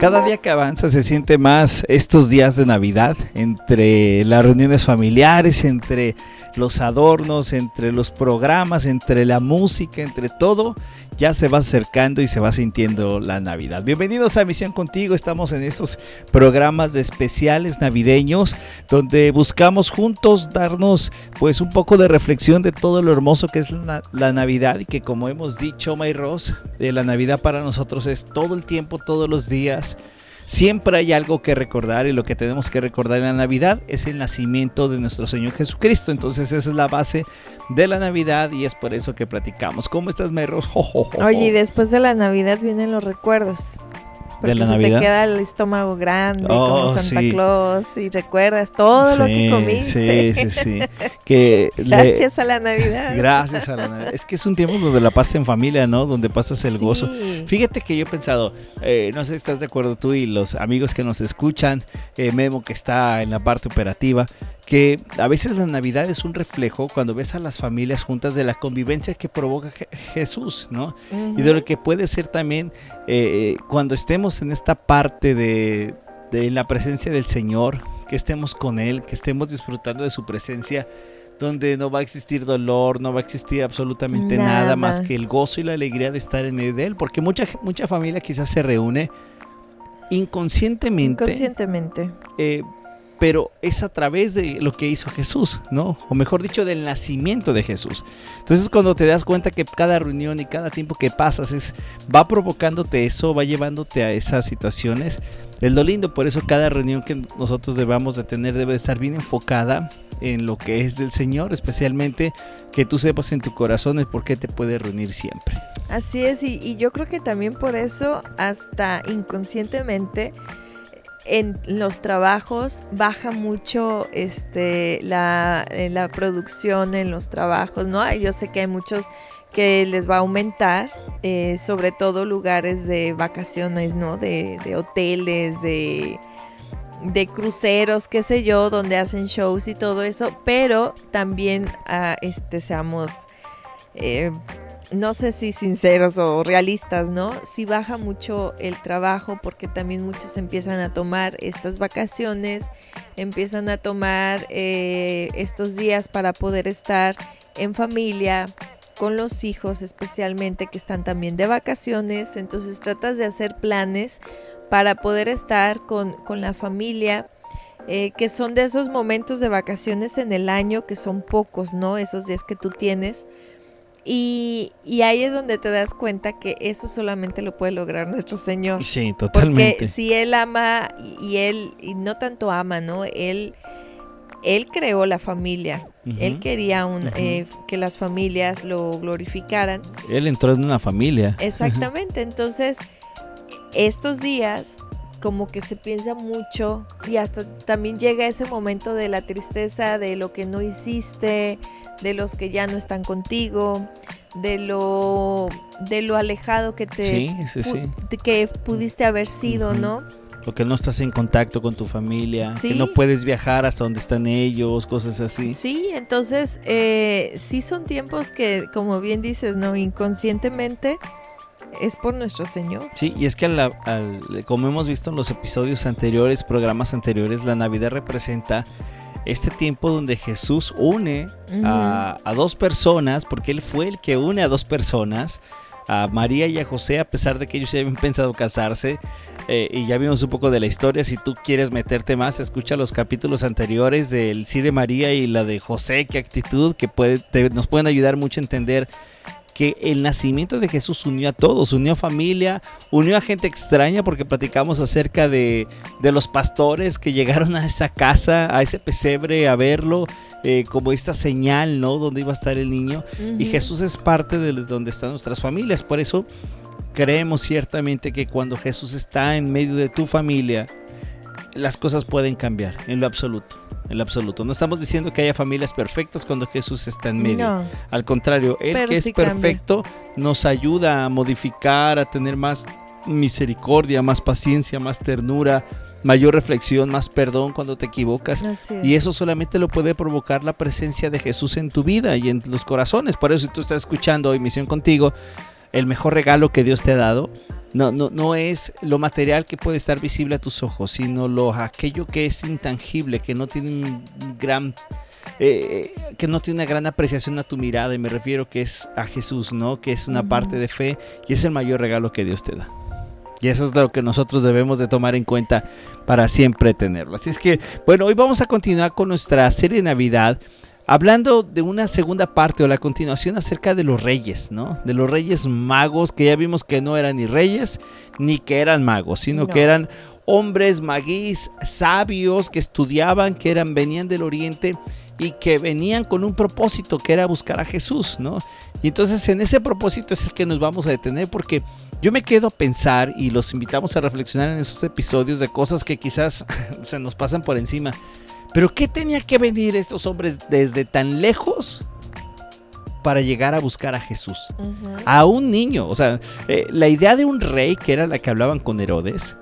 Cada día que avanza se siente más estos días de Navidad, entre las reuniones familiares, entre los adornos, entre los programas, entre la música, entre todo, ya se va acercando y se va sintiendo la Navidad. Bienvenidos a Misión Contigo, estamos en estos programas especiales navideños donde buscamos juntos darnos pues un poco de reflexión de todo lo hermoso que es la, Navidad y que como hemos dicho, May Ross, la Navidad para nosotros es todo el tiempo, todos los días Siempre hay algo que recordar y lo que tenemos que recordar en la Navidad es el nacimiento de nuestro Señor Jesucristo. Entonces esa es la base de la Navidad y es por eso que platicamos. ¿Cómo estás, Merros? Oye, y después de la Navidad vienen los recuerdos. Porque se te queda el estómago grande como oh, Santa Claus y recuerdas todo lo que comiste. Sí, sí, sí. gracias a la Navidad. Gracias a la Navidad. Es que es un tiempo donde la pasas en familia, ¿no? Donde pasas el gozo. Fíjate que yo he pensado, eh, no sé si estás de acuerdo tú y los amigos que nos escuchan, eh, Memo que está en la parte operativa, que a veces la Navidad es un reflejo cuando ves a las familias juntas de la convivencia que provoca Jesús, ¿no? Y de lo que puede ser también eh, cuando estemos en esta parte de, la presencia del Señor, que estemos con Él, que estemos disfrutando de su presencia, donde no va a existir dolor, no va a existir absolutamente nada, más que el gozo y la alegría de estar en medio de Él, porque mucha, mucha familia quizás se reúne inconscientemente. Inconscientemente. Eh, pero es a través de lo que hizo Jesús, ¿no? O mejor dicho, del nacimiento de Jesús. Entonces cuando te das cuenta que cada reunión y cada tiempo que pasas es, va provocándote eso, va llevándote a esas situaciones. Es lo lindo, por eso cada reunión que nosotros debamos de tener debe estar bien enfocada en lo que es del Señor, especialmente que tú sepas en tu corazón el por qué te puede reunir siempre. Así es, y yo creo que también por eso, hasta inconscientemente, en los trabajos baja mucho este, la, eh, la, producción en los trabajos, ¿no? Yo sé que hay muchos que les va a aumentar, eh, sobre todo lugares de vacaciones, ¿no? De, hoteles, de, de, cruceros, qué sé yo, donde hacen shows y todo eso, pero también ah, este, seamos... Eh, no sé si sinceros o realistas, ¿no? Si baja mucho el trabajo porque también muchos empiezan a tomar estas vacaciones, empiezan a tomar eh, estos días para poder estar en familia, con los hijos especialmente que están también de vacaciones, entonces tratas de hacer planes para poder estar con, la familia. Eh, que son de esos momentos de vacaciones en el año que son pocos, ¿no? Esos días que tú tienes y, ahí es donde te das cuenta que eso solamente lo puede lograr nuestro Señor. Sí, totalmente. Porque si Él ama y Él, y no tanto ama, ¿no? Él, él creó la familia. Él quería un, eh, que las familias lo glorificaran. Él entró en una familia. Exactamente. Entonces, estos días como que se piensa mucho y hasta también llega ese momento de la tristeza de lo que no hiciste, de los que ya no están contigo, de lo de lo alejado que te que pudiste haber sido, ¿no? O que no estás en contacto con tu familia, que no puedes viajar hasta donde están ellos, cosas así. Sí, entonces eh, sí son tiempos que, como bien dices, no inconscientemente es por nuestro Señor. Sí, y es que como hemos visto en los episodios anteriores, programas anteriores, la Navidad representa este tiempo donde Jesús une a, dos personas, porque Él fue el que une a dos personas, a María y a José, a pesar de que ellos ya habían pensado casarse. Eh, y ya vimos un poco de la historia. Si tú quieres meterte más, escucha los capítulos anteriores del sí de María y la de José, qué actitud, que puede, nos pueden ayudar mucho a entender que el nacimiento de Jesús unió a todos, unió a familia, unió a gente extraña porque platicamos acerca de, los pastores que llegaron a esa casa, a ese pesebre a verlo, eh, como esta señal, ¿no? Donde iba a estar el niño. Y Jesús es parte de donde están nuestras familias. Por eso creemos ciertamente que cuando Jesús está en medio de tu familia, las cosas pueden cambiar en lo absoluto en lo absoluto. No estamos diciendo que haya familias perfectas cuando Jesús está en medio. Al contrario, Él que es perfecto nos ayuda a modificar, a tener más misericordia, más paciencia, más ternura, mayor reflexión, más perdón cuando te equivocas. Y eso solamente lo puede provocar la presencia de Jesús en tu vida y en los corazones. Por eso si tú estás escuchando hoy Misión Contigo, el mejor regalo que Dios te ha dado no, no, no es lo material que puede estar visible a tus ojos, sino lo, aquello que es intangible, que no tiene un gran eh, que no tiene una gran apreciación a tu mirada y me refiero que es a Jesús, ¿no? Que es una parte de fe y es el mayor regalo que Dios te da. Y eso es lo que nosotros debemos de tomar en cuenta para siempre tenerlo. Así es que, bueno, hoy vamos a continuar con nuestra serie de Navidad. Hablando de una segunda parte o la continuación acerca de los reyes, ¿no? De los reyes magos, que ya vimos que no eran ni reyes ni que eran magos, sino que eran hombres maguís, sabios que estudiaban, que eran, venían del oriente y que venían con un propósito que era buscar a Jesús, ¿no? Y entonces en ese propósito es el que nos vamos a detener porque yo me quedo a pensar y los invitamos a reflexionar en esos episodios de cosas que quizás se nos pasan por encima. Pero ¿qué tenía que venir estos hombres desde tan lejos para llegar a buscar a Jesús? A un niño. O sea, eh, la idea de un rey, que era la que hablaban con Herodes,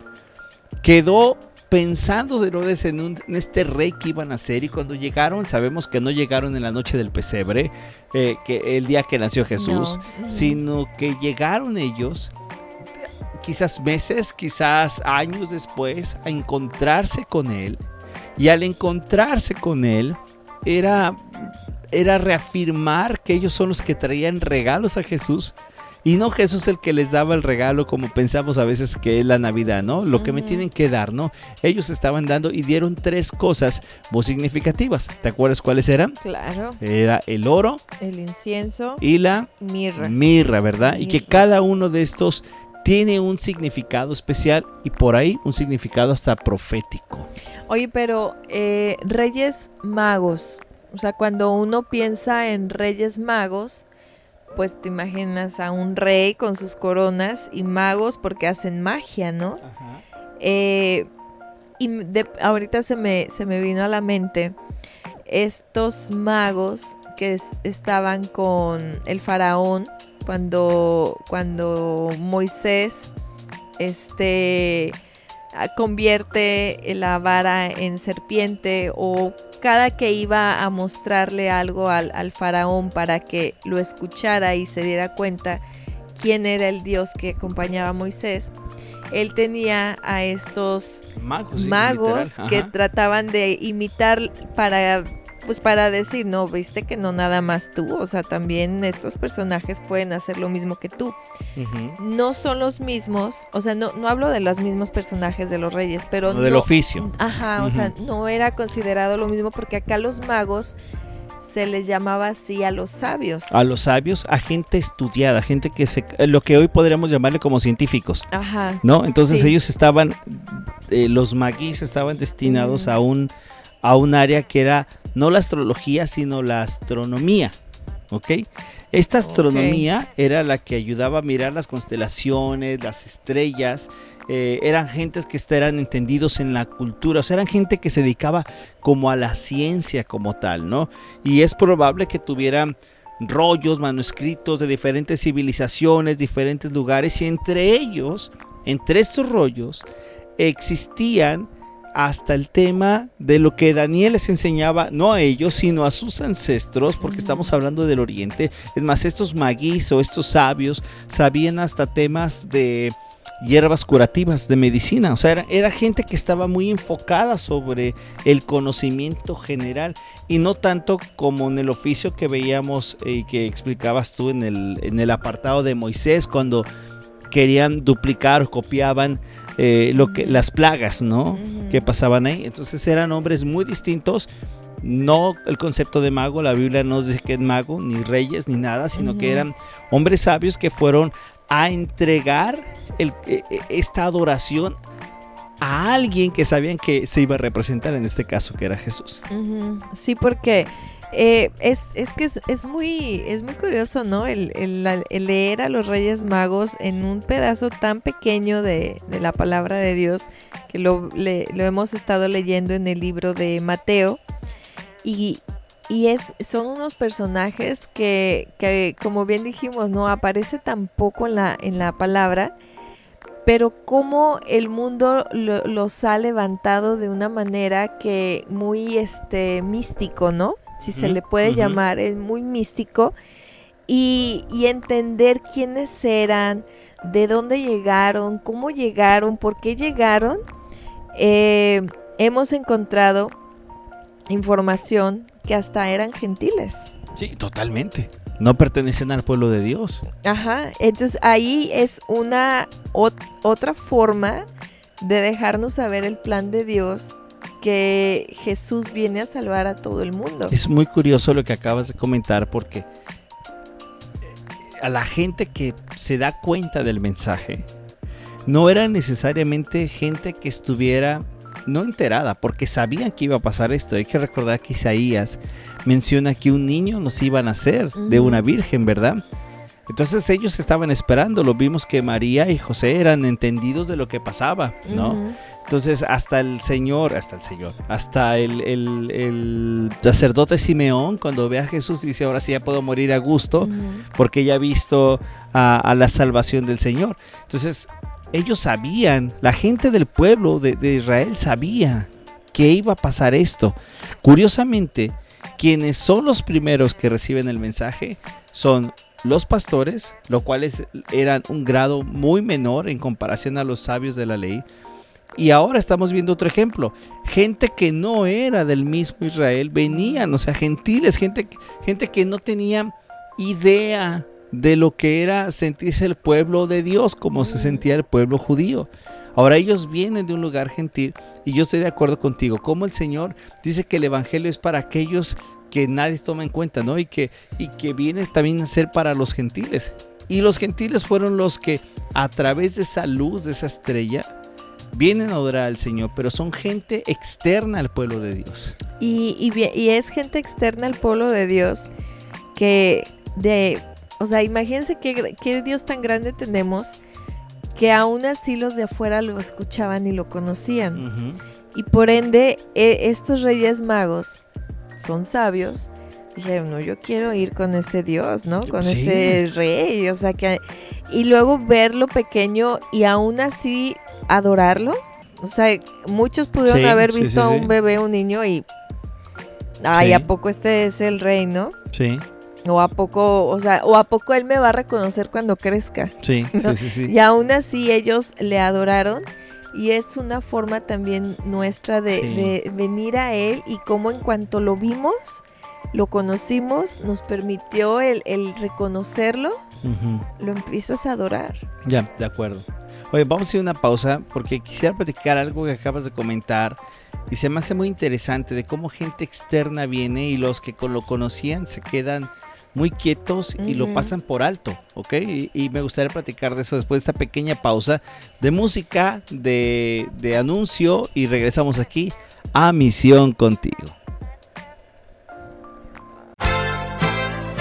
quedó pensando Herodes en, este rey que iban a ser y cuando llegaron, sabemos que no llegaron en la noche del pesebre, eh, que el día que nació Jesús, sino que llegaron ellos quizás meses, quizás años después a encontrarse con él y al encontrarse con él era era reafirmar que ellos son los que traían regalos a Jesús y no Jesús el que les daba el regalo como pensamos a veces que es la Navidad, ¿no? Lo que me tienen que dar, ¿no? Ellos estaban dando y dieron tres cosas muy significativas. ¿Te acuerdas cuáles eran? Claro. Era el oro, el incienso y la mirra. Mirra, ¿verdad? Y que cada uno de estos tiene un significado especial y por ahí un significado hasta profético. Oye, pero eh, Reyes Magos, o sea, cuando uno piensa en Reyes Magos, pues te imaginas a un rey con sus coronas y magos porque hacen magia, ¿no? Eh, y ahorita se me, se me vino a la mente estos magos que estaban con el faraón cuando, cuando Moisés este, convierte la vara en serpiente o cada que iba a mostrarle algo al, faraón para que lo escuchara y se diera cuenta quién era el Dios que acompañaba a Moisés, él tenía a estos magos, que trataban de imitar para pues para decir, no, viste que no nada más tú, o sea, también estos personajes pueden hacer lo mismo que tú. No son los mismos, o sea, no, no hablo de los mismos personajes de los reyes, pero... No, del oficio. Ajá, o sea, no era considerado lo mismo porque acá los magos se les llamaba así a los sabios. A los sabios, a gente estudiada, gente que se, lo que hoy podríamos llamarle como científicos. Ajá. ¿No? Entonces ellos estaban, eh, los maguís estaban destinados a un a un área que era no la astrología, sino la astronomía. ¿Ok? Esta astronomía era la que ayudaba a mirar las constelaciones, las estrellas. Eh, eran gentes que eran entendidos en la cultura, o sea, eran gente que se dedicaba como a la ciencia como tal, ¿no? Y es probable que tuvieran rollos, manuscritos de diferentes civilizaciones, diferentes lugares, y entre ellos, entre estos rollos, existían hasta el tema de lo que Daniel les enseñaba, no a ellos, sino a sus ancestros, porque estamos hablando del Oriente. Es más, estos maguis o estos sabios sabían hasta temas de hierbas curativas, de medicina. O sea, era, gente que estaba muy enfocada sobre el conocimiento general y no tanto como en el oficio que veíamos y que explicabas tú en el, en el apartado de Moisés, cuando querían duplicar o copiaban eh, lo que, las plagas, ¿no? Que pasaban ahí. Entonces eran hombres muy distintos. No el concepto de mago, la Biblia no dice que es mago, ni reyes, ni nada, sino que eran hombres sabios que fueron a entregar el, e, e, esta adoración a alguien que sabían que se iba a representar en este caso, que era Jesús. Sí, porque eh, es, es, que es, muy, es muy curioso, ¿no? El, leer a los Reyes Magos en un pedazo tan pequeño de, la palabra de Dios, que lo, lo, hemos estado leyendo en el libro de Mateo. Y y es, son unos personajes que, que, como bien dijimos, no aparece tampoco en la, en la palabra, pero cómo el mundo los ha levantado de una manera que muy este místico, ¿no? Si se le puede llamar, es muy místico. Y, y, entender quiénes eran, de dónde llegaron, cómo llegaron, por qué llegaron. Eh, hemos encontrado información que hasta eran gentiles. Sí, totalmente. No pertenecen al pueblo de Dios. Ajá, entonces ahí es una otra forma de dejarnos saber el plan de Dios que Jesús viene a salvar a todo el mundo. Es muy curioso lo que acabas de comentar porque a la gente que se da cuenta del mensaje no era necesariamente gente que estuviera no enterada, porque sabían que iba a pasar esto. Hay que recordar que Isaías menciona que un niño nos iba a nacer de una virgen, ¿verdad? Entonces ellos estaban esperando, lo vimos que María y José eran entendidos de lo que pasaba, ¿no? Entonces hasta el Señor, hasta el Señor, hasta el, sacerdote Simeón, cuando ve a Jesús, dice, ahora sí ya puedo morir a gusto, porque ya ha visto a, la salvación del Señor. Entonces ellos sabían, la gente del pueblo de, de Israel sabía que iba a pasar esto. Curiosamente, quienes son los primeros que reciben el mensaje son los pastores, lo cual eran un grado muy menor en comparación a los sabios de la ley. Y ahora estamos viendo otro ejemplo. Gente que no era del mismo Israel venían, o sea, gentiles, gente, gente que no tenía idea de lo que era sentirse el pueblo de Dios como se sentía el pueblo judío. Ahora ellos vienen de un lugar gentil y yo estoy de acuerdo contigo, como el Señor dice que el Evangelio es para aquellos que nadie toma en cuenta, ¿no? Y que, y que viene también a ser para los gentiles. Y los gentiles fueron los que a través de esa luz, de esa estrella, vienen a adorar al Señor, pero son gente externa al pueblo de Dios. Y, y, es gente externa al pueblo de Dios que de, o sea, imagínense qué, qué Dios tan grande tenemos que aún así los de afuera lo escuchaban y lo conocían. Y por ende, e, estos reyes magos son sabios, dijeron, no, yo quiero ir con este Dios, ¿no? Con este rey, o sea que... Y luego verlo pequeño y aún así adorarlo. O sea, muchos pudieron haber visto a un bebé, un niño y... Ay, ¿a poco este es el rey, no? Sí. O a poco, o sea, o a poco él me va a reconocer cuando crezca. Sí, sí, sí. Y aún así ellos le adoraron y es una forma también nuestra de, venir a Él y como en cuanto lo vimos, lo conocimos, nos permitió el, reconocerlo, lo empiezas a adorar. Ya, de acuerdo. Oye, vamos a ir a una pausa porque quisiera platicar algo que acabas de comentar y se me hace muy interesante de cómo gente externa viene y los que lo conocían se quedan muy quietos y lo pasan por alto, ¿ok? Y, me gustaría platicar de eso después de esta pequeña pausa de música, de, de anuncio y regresamos aquí a Misión Contigo.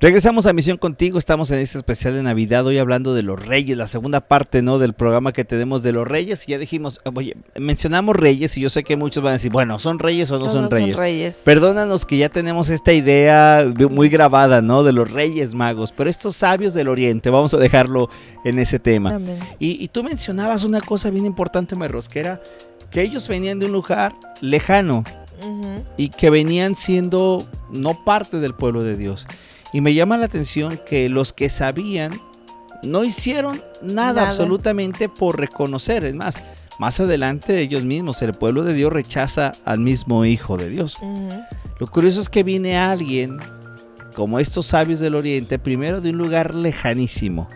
Regresamos a Misión Contigo, estamos en este especial de Navidad, hoy hablando de los Reyes, la segunda parte ¿no? del programa que tenemos de los Reyes. Y ya dijimos, oye, mencionamos Reyes y yo sé que muchos van a decir, bueno, ¿son Reyes o no, son, reyes? son, reyes? Perdónanos que ya tenemos esta idea muy grabada, ¿no? De los Reyes Magos, pero estos sabios del Oriente, vamos a dejarlo en ese tema. Y, tú mencionabas una cosa bien importante, Merros, que era que ellos venían de un lugar lejano y que venían siendo no parte del pueblo de Dios. Y me llama la atención que los que sabían no hicieron nada, absolutamente por reconocer. Es más, más adelante ellos mismos, el pueblo de Dios rechaza al mismo Hijo de Dios. Lo curioso es que viene alguien, como estos sabios del Oriente, primero de un lugar lejanísimo.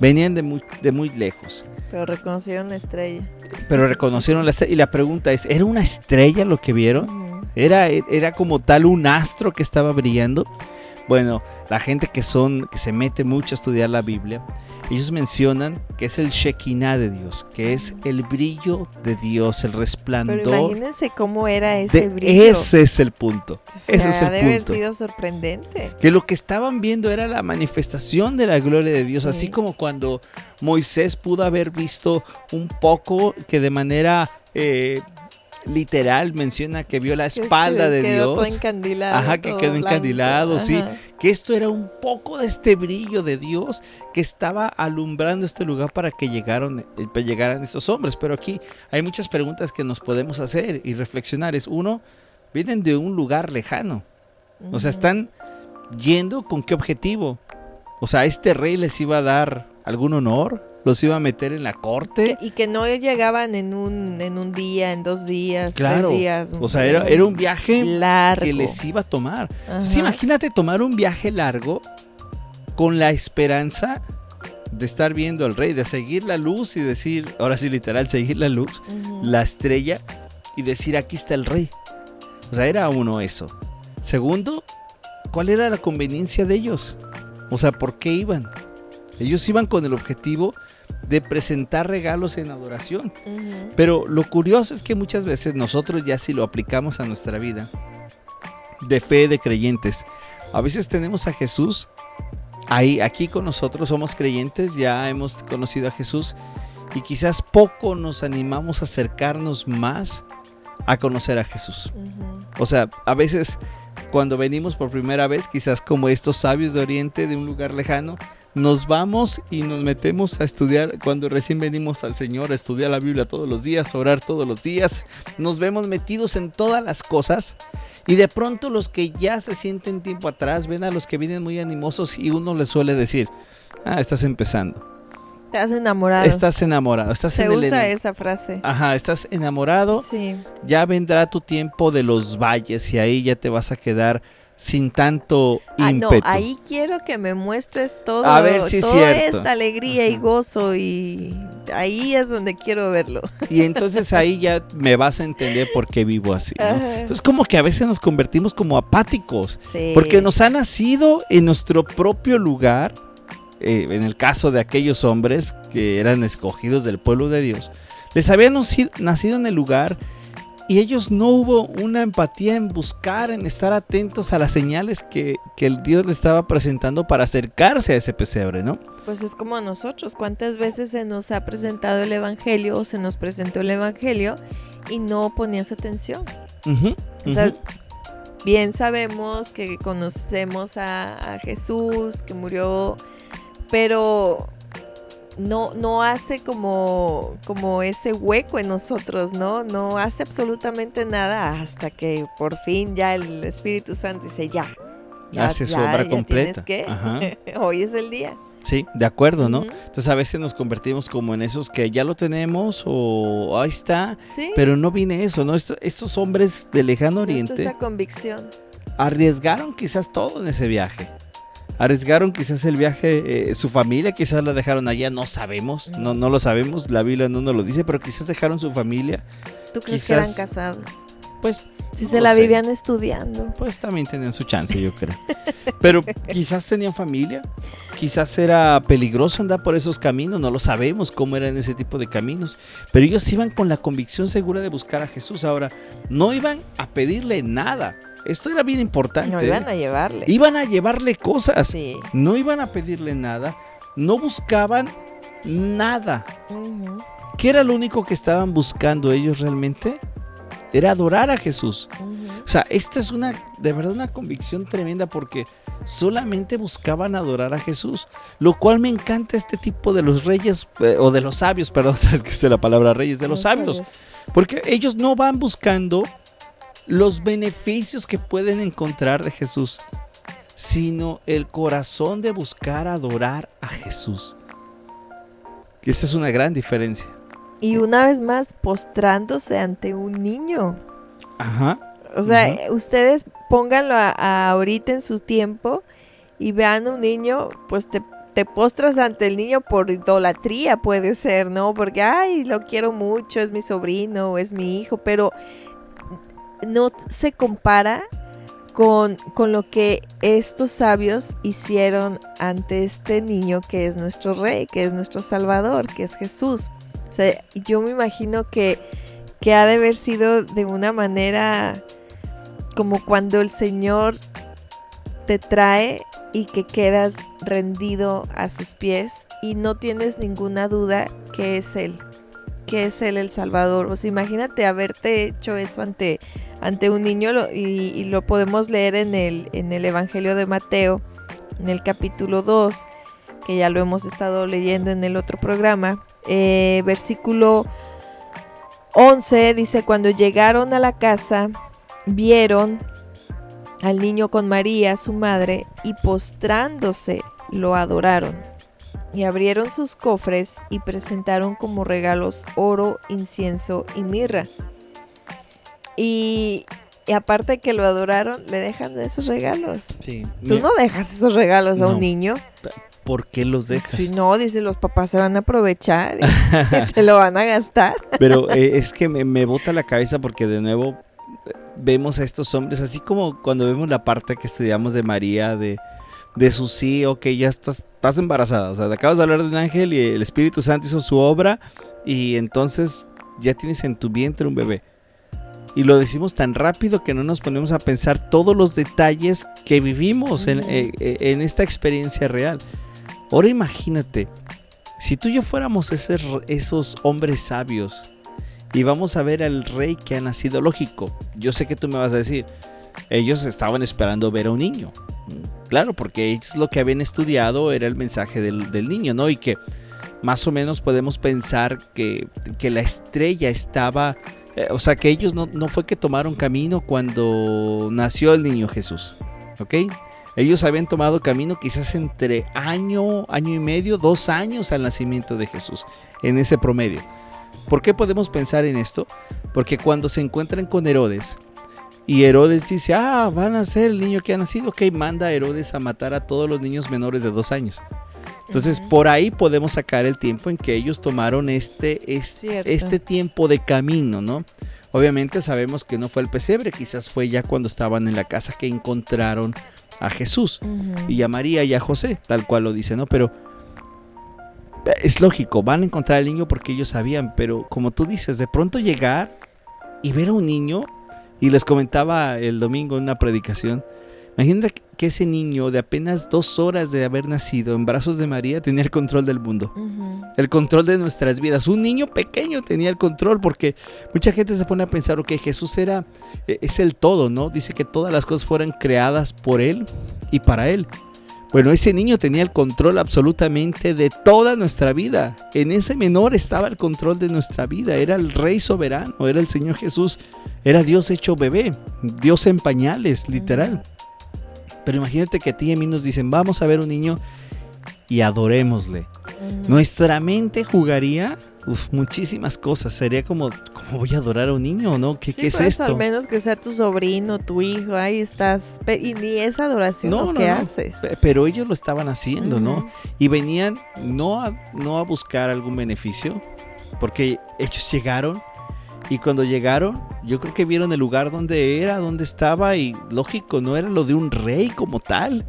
Venían de muy, de muy lejos. Pero reconocieron la estrella. Pero reconocieron la estrella. Y la pregunta es, ¿era una estrella lo que vieron? Era, era como tal un astro que estaba brillando. Bueno, la gente que son, que se mete mucho a estudiar la Biblia, ellos mencionan que es el Shekinah de Dios, que es el brillo de Dios, el resplandor. Pero imagínense cómo era ese de- brillo. Ese es el punto. O sea, ese es el ha de haber punto. sido sorprendente. Que lo que estaban viendo era la manifestación de la gloria de Dios, Sí. así como cuando Moisés pudo haber visto un poco que de manera eh, literal menciona que vio la espalda Que de quedó todo Dios. encandilado. Ajá, que todo quedó blanco. encandilado, sí. Que esto era un poco de este brillo de Dios que estaba alumbrando este lugar para que llegaron, eh, llegaran estos hombres. Pero aquí hay muchas preguntas que nos podemos hacer y reflexionar. Es uno, vienen de un lugar lejano. O sea, están yendo con qué objetivo. O sea, este rey les iba a dar algún honor, los iba a meter en la corte. Que- y que no llegaban en un, en un día, en dos días, Claro. tres días. O sea, era, era un viaje largo. que les iba a tomar. Entonces, imagínate tomar un viaje largo con la esperanza de estar viendo al rey, de seguir la luz y decir, ahora sí literal, seguir la luz, la estrella y decir, aquí está el rey. O sea, era uno eso. Segundo, ¿cuál era la conveniencia de ellos? O sea, ¿por qué iban? Ellos iban con el objetivo de presentar regalos en adoración. Pero lo curioso es que muchas veces nosotros ya si lo aplicamos a nuestra vida, de fe de creyentes, a veces tenemos a Jesús ahí, aquí con nosotros, somos creyentes, ya hemos conocido a Jesús y quizás poco nos animamos a acercarnos más a conocer a Jesús. O sea, a veces cuando venimos por primera vez, quizás como estos sabios de Oriente de un lugar lejano, nos vamos y nos metemos a estudiar cuando recién venimos al Señor, a estudiar la Biblia todos los días, a orar todos los días. Nos vemos metidos en todas las cosas y de pronto los que ya se sienten tiempo atrás ven a los que vienen muy animosos y uno les suele decir, ah, estás empezando, has enamorado. estás enamorado, estás Se en el... usa esa frase. Ajá, estás enamorado Sí. ya vendrá tu tiempo de los valles y ahí ya te vas a quedar sin tanto Ah, no, ímpetu. ahí quiero que me muestres todo, A ver si es toda cierto. esta alegría y gozo y ahí es donde quiero verlo. Y entonces ahí ya me vas a entender por qué vivo así. Entonces como que a veces nos convertimos como apáticos, Sí. porque nos ha nacido en nuestro propio lugar, eh, en el caso de aquellos hombres que eran escogidos del pueblo de Dios, les había naci- nacido en el lugar y ellos no hubo una empatía en buscar, en estar atentos a las señales que, que el Dios les estaba presentando para acercarse a ese pesebre, ¿no? Pues es como a nosotros. ¿Cuántas veces se nos ha presentado el Evangelio o se nos presentó el Evangelio y no ponías atención? O sea, bien sabemos que conocemos a, a Jesús, que murió, pero no, no hace como, como ese hueco en nosotros, ¿no? No hace absolutamente nada hasta que por fin ya el Espíritu Santo dice ya. ya Hace su ya- obra ya completa. tienes que- Ajá. Hoy es el día. Sí, de acuerdo, ¿no? Entonces a veces nos convertimos como en esos que ya lo tenemos o ahí está, Sí. pero no viene eso, ¿no? Esto- estos hombres de lejano no oriente esa convicción. arriesgaron quizás todo en ese viaje. Arriesgaron quizás el viaje, eh, su familia quizás la dejaron allá, no sabemos, no, no lo sabemos, la Biblia no nos lo dice, pero quizás dejaron su familia, ¿Tú crees que eran Quizás- casados? pues, Si no se la sé. vivían estudiando. pues también tenían su chance, yo creo. Pero quizás tenían familia, quizás era peligroso andar por esos caminos, no lo sabemos cómo eran ese tipo de caminos, pero ellos iban con la convicción segura de buscar a Jesús. Ahora, no iban a pedirle nada, esto era bien importante. No ¿eh? iban a llevarle. Iban a llevarle cosas, Sí. no iban a pedirle nada, no buscaban nada. ¿Qué era lo único que estaban buscando ellos realmente? Era adorar a Jesús. O sea, esta es una, de verdad, una convicción tremenda porque solamente buscaban adorar a Jesús. Lo cual me encanta este tipo de los reyes, eh, o de los sabios, perdón, es que usé la palabra reyes, de los sabios. Porque ellos no van buscando los beneficios que pueden encontrar de Jesús, sino el corazón de buscar adorar a Jesús. Y esa es una gran diferencia. Y una vez más, postrándose ante un niño. Ajá. O sea, ustedes pónganlo a, a ahorita en su tiempo y vean un niño, pues te, te postras ante el niño por idolatría, puede ser, ¿no? Porque, ay, lo quiero mucho, es mi sobrino o es mi hijo, pero no se compara con, con, lo que estos sabios hicieron ante este niño que es nuestro rey, que es nuestro salvador, que es Jesús. O sea, yo me imagino que, que ha de haber sido de una manera como cuando el Señor te trae y que quedas rendido a sus pies y no tienes ninguna duda que es Él, que es Él el Salvador. O sea, imagínate haberte hecho eso ante, ante un niño y, lo podemos leer en el, en el Evangelio de Mateo, en el capítulo 2, que ya lo hemos estado leyendo en el otro programa. Eh, versículo 11 dice, cuando llegaron a la casa, vieron al niño con María, su madre, y postrándose lo adoraron. Y abrieron sus cofres y presentaron como regalos oro, incienso y mirra. Y, aparte que lo adoraron, le dejan esos regalos. Sí. Tú no dejas esos regalos a un niño. ¿Por qué los dejas? Si no, dice, los papás se van a aprovechar y, se lo van a gastar. Pero eh, es que me, me bota la cabeza porque de nuevo vemos a estos hombres, así como cuando vemos la parte que estudiamos de María, de, de su sí, ok, ya estás, estás embarazada, o sea, te acabas de hablar de un ángel y el Espíritu Santo hizo su obra y entonces ya tienes en tu vientre un bebé. Y lo decimos tan rápido que no nos ponemos a pensar todos los detalles que vivimos en, eh, eh, en esta experiencia real. Ahora imagínate, si tú y yo fuéramos esos, esos hombres sabios, y vamos a ver al rey que ha nacido. Lógico, yo sé que tú me vas a decir, ellos estaban esperando ver a un niño. Claro, porque ellos lo que habían estudiado era el mensaje del, niño, ¿no? Y que más o menos podemos pensar que, la estrella estaba... Eh, o sea, que ellos no, no fue que tomaron camino cuando nació el niño Jesús. ¿Ok? Ellos habían tomado camino quizás entre año, año y medio, dos años al nacimiento de Jesús, en ese promedio. ¿Por qué podemos pensar en esto? Porque cuando se encuentran con Herodes y Herodes dice, ah, van a ser el niño que ha nacido, ok, manda a Herodes a matar a todos los niños menores de dos años. Entonces, por ahí podemos sacar el tiempo en que ellos tomaron este, este, este, tiempo de camino, ¿no? Obviamente sabemos que no fue el pesebre, quizás fue ya cuando estaban en la casa que encontraron a Jesús y a María y a José, tal cual lo dice, ¿no? Pero es lógico, van a encontrar al niño porque ellos sabían, pero como tú dices, de pronto llegar y ver a un niño, y les comentaba el domingo en una predicación, imagínate que ese niño de apenas dos horas de haber nacido en brazos de María tenía el control del mundo, el control de nuestras vidas. Un niño pequeño tenía el control porque mucha gente se pone a pensar, ok, Jesús era, e, es el todo, ¿no? Dice que todas las cosas fueran creadas por Él y para Él. Bueno, ese niño tenía el control absolutamente de toda nuestra vida. En ese menor estaba el control de nuestra vida. Era el rey soberano, era el Señor Jesús. Era Dios hecho bebé, Dios en pañales, literal. Pero imagínate que a ti y a mí nos dicen, vamos a ver un niño y adorémosle. Nuestra mente jugaría Uf, muchísimas cosas. Sería como, ¿cómo voy a adorar a un niño, no? ¿Qué, ¿qué es esto? Al menos que sea tu sobrino, tu hijo, ahí estás. Y ni esa adoración lo que haces. Pero ellos lo estaban haciendo, ¿no? Y venían no a, no a buscar algún beneficio, porque ellos llegaron y cuando llegaron, yo creo que vieron el lugar donde era, donde estaba y lógico, no era lo de un rey como tal.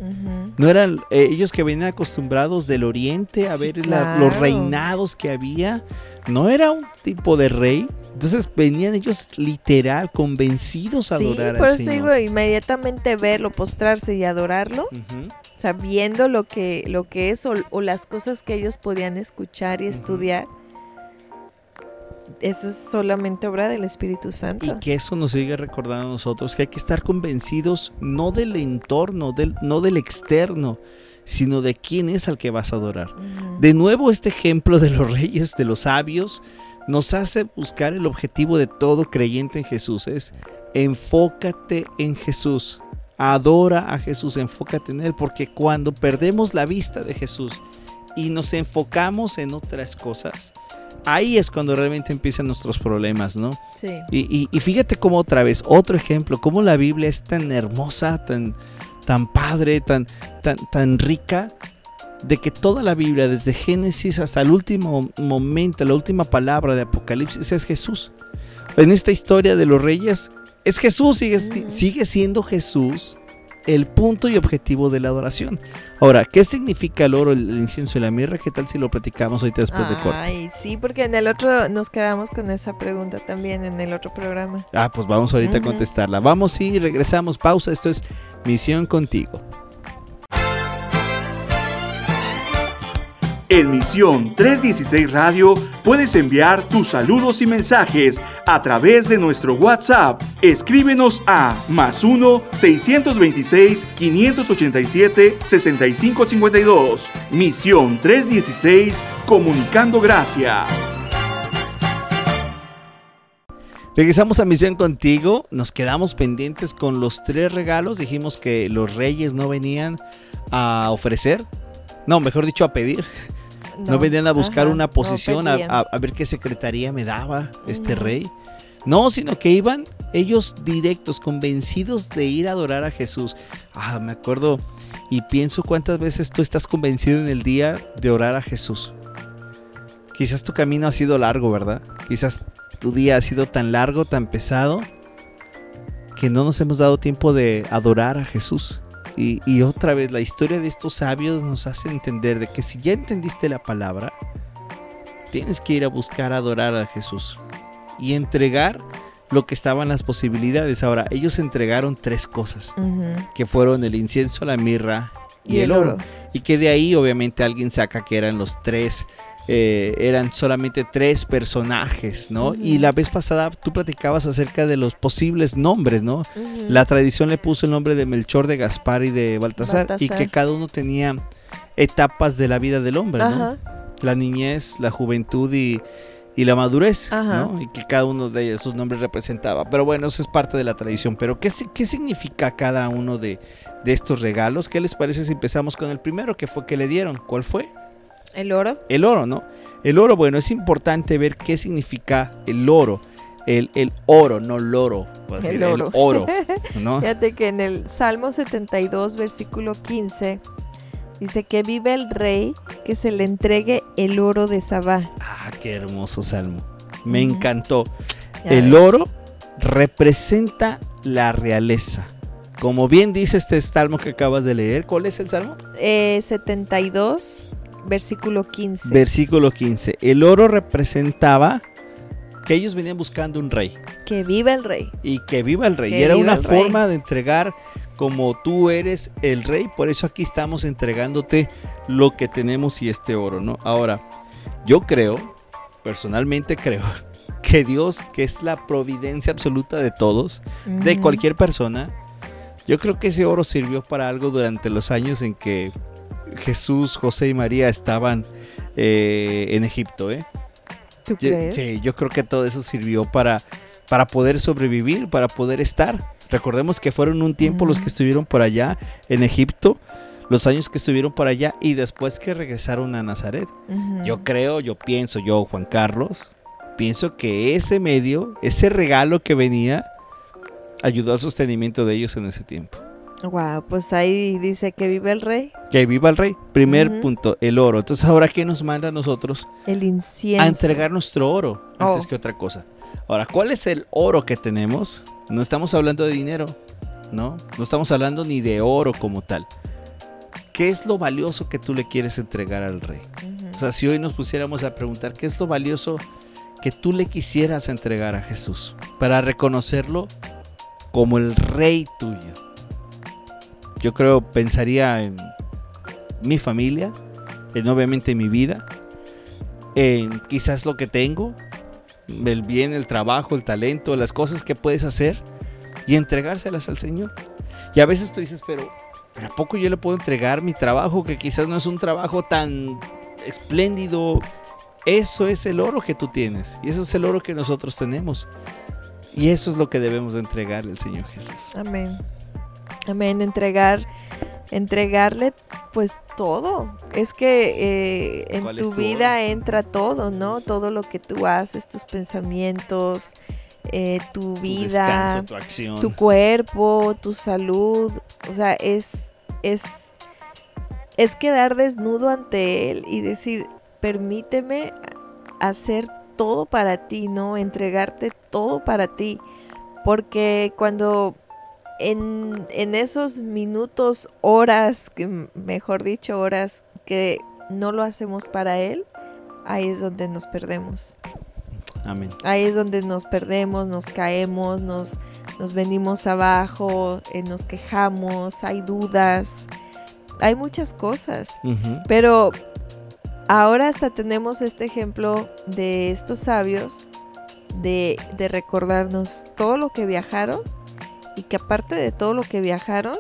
No eran eh, ellos que venían acostumbrados del oriente a ver los reinados que había. No era un tipo de rey. Entonces venían ellos literal convencidos a adorar por eso digo, inmediatamente verlo, postrarse y adorarlo. Sabiendo lo que, lo que es o, las cosas que ellos podían escuchar y estudiar eso es solamente obra del Espíritu Santo. Y que eso nos sigue recordando a nosotros que hay que estar convencidos no del entorno, del, no del externo, sino de quién es al que vas a adorar. De nuevo, este ejemplo de los reyes, de los sabios, nos hace buscar el objetivo de todo creyente en Jesús. Es enfócate en Jesús. Adora a Jesús, enfócate en Él, porque cuando perdemos la vista de Jesús y nos enfocamos en otras cosas, ahí es cuando realmente empiezan nuestros problemas, ¿no? Sí. Y, fíjate cómo otra vez, otro ejemplo, cómo la Biblia es tan hermosa, tan, tan padre, tan, tan, tan rica, de que toda la Biblia, desde Génesis hasta el último momento, la última palabra de Apocalipsis es Jesús. En esta historia de los reyes, Es Jesús, sigue, sigue siendo Jesús el punto y objetivo de la adoración. Ahora, ¿qué significa el oro, el, incienso y la mirra? ¿Qué tal si lo platicamos ahorita después de corte? Ay, sí, porque en el otro nos quedamos con esa pregunta también en el otro programa. Ah, pues vamos ahorita a contestarla. Vamos y regresamos. Pausa. Esto es Misión Contigo. En Misión 316 Radio puedes enviar tus saludos y mensajes a través de nuestro WhatsApp. Escríbenos a más 1-626-587-6552. Misión 316 Comunicando Gracia. Regresamos a Misión contigo. Nos quedamos pendientes con los tres regalos. Dijimos que los reyes no venían a ofrecer, no, mejor dicho, a pedir. No, venían a buscar una posición, a, ver qué secretaría me daba este rey. No, sino que iban ellos directos, convencidos de ir a adorar a Jesús. Ah, me acuerdo y pienso cuántas veces tú estás convencido en el día de orar a Jesús. Quizás tu camino ha sido largo, ¿verdad? Quizás tu día ha sido tan largo, tan pesado, que no nos hemos dado tiempo de adorar a Jesús. Y, otra vez, la historia de estos sabios nos hace entender de que si ya entendiste la palabra, tienes que ir a buscar adorar a Jesús y entregar lo que estaban las posibilidades. Ahora, ellos entregaron tres cosas, que fueron el incienso, la mirra y, el, oro. Y que de ahí obviamente alguien saca que eran los tres eh, eran solamente tres personajes, ¿no? Y la vez pasada tú platicabas acerca de los posibles nombres, ¿no? La tradición le puso el nombre de Melchor, de Gaspar y de Baltasar, y que cada uno tenía etapas de la vida del hombre, ¿no? La niñez, la juventud y, la madurez, ¿no? Y que cada uno de esos nombres representaba. Pero bueno, eso es parte de la tradición. Pero ¿qué, qué significa cada uno de, de estos regalos? ¿Qué les parece si empezamos con el primero que fue que le dieron? ¿Cuál fue? El oro. El oro, ¿no? El oro, bueno, es importante ver qué significa el oro. El, el oro, no loro. El oro. El oro ¿no? Fíjate que en el Salmo 72, versículo 15, dice que vive el rey que se le entregue el oro de Sabá. Ah, qué hermoso salmo. Me encantó. el oro representa la realeza. Como bien dice este salmo que acabas de leer, ¿cuál es el salmo? Eh, 72, Versículo 15. Versículo 15. El oro representaba que ellos venían buscando un rey. Que viva el rey. Y que viva el rey. y era una forma de entregar como tú eres el rey. Por eso aquí estamos entregándote lo que tenemos y este oro, ¿no? Ahora, yo creo, personalmente creo, que Dios, que es la providencia absoluta de todos, de cualquier persona, yo creo que ese oro sirvió para algo durante los años en que Jesús, José y María estaban eh, en Egipto, ¿eh? ¿Tú crees? Sí, yo creo que todo eso sirvió para, para poder sobrevivir, para poder estar. Recordemos que fueron un tiempo los que estuvieron por allá en Egipto, los años que estuvieron por allá y después que regresaron a Nazaret. Yo creo, yo pienso, yo Juan Carlos, pienso que ese medio, ese regalo que venía, ayudó al sostenimiento de ellos en ese tiempo. Wow, pues ahí dice que vive el rey. Que viva el rey. Primer punto, el oro. Entonces, ahora, ¿qué nos manda a nosotros? El incienso. A entregar nuestro oro antes oh. que otra cosa. Ahora, ¿cuál es el oro que tenemos? No estamos hablando de dinero, ¿no? No estamos hablando ni de oro como tal. ¿Qué es lo valioso que tú le quieres entregar al rey? O sea, si hoy nos pusiéramos a preguntar, ¿qué es lo valioso que tú le quisieras entregar a Jesús? Para reconocerlo como el rey tuyo yo creo, pensaría en mi familia, en obviamente mi vida, en quizás lo que tengo, el bien, el trabajo, el talento, las cosas que puedes hacer y entregárselas al Señor. Y a veces tú dices, pero, ¿pero ¿a poco yo le puedo entregar mi trabajo que quizás no es un trabajo tan espléndido? Eso es el oro que tú tienes y eso es el oro que nosotros tenemos. Y eso es lo que debemos de entregarle al Señor Jesús. Amén. Amén, entregar, entregarle pues todo. Es que eh, en tu vida entra todo, ¿no? Todo lo que tú haces, tus pensamientos, eh, tu vida, tu, cuerpo, tu salud. O sea, es, es, es quedar desnudo ante Él y decir, permíteme hacer todo para ti, ¿no? Entregarte todo para ti Porque cuando en, en esos minutos, horas, que, mejor dicho, horas que no lo hacemos para Él, ahí es donde nos perdemos. Amén. Ahí es donde nos perdemos, nos caemos, nos, nos venimos abajo, eh, nos quejamos, hay dudas, hay muchas cosas. Pero ahora hasta tenemos este ejemplo de estos sabios, de, de recordarnos todo lo que viajaron y que aparte de todo lo que viajaron,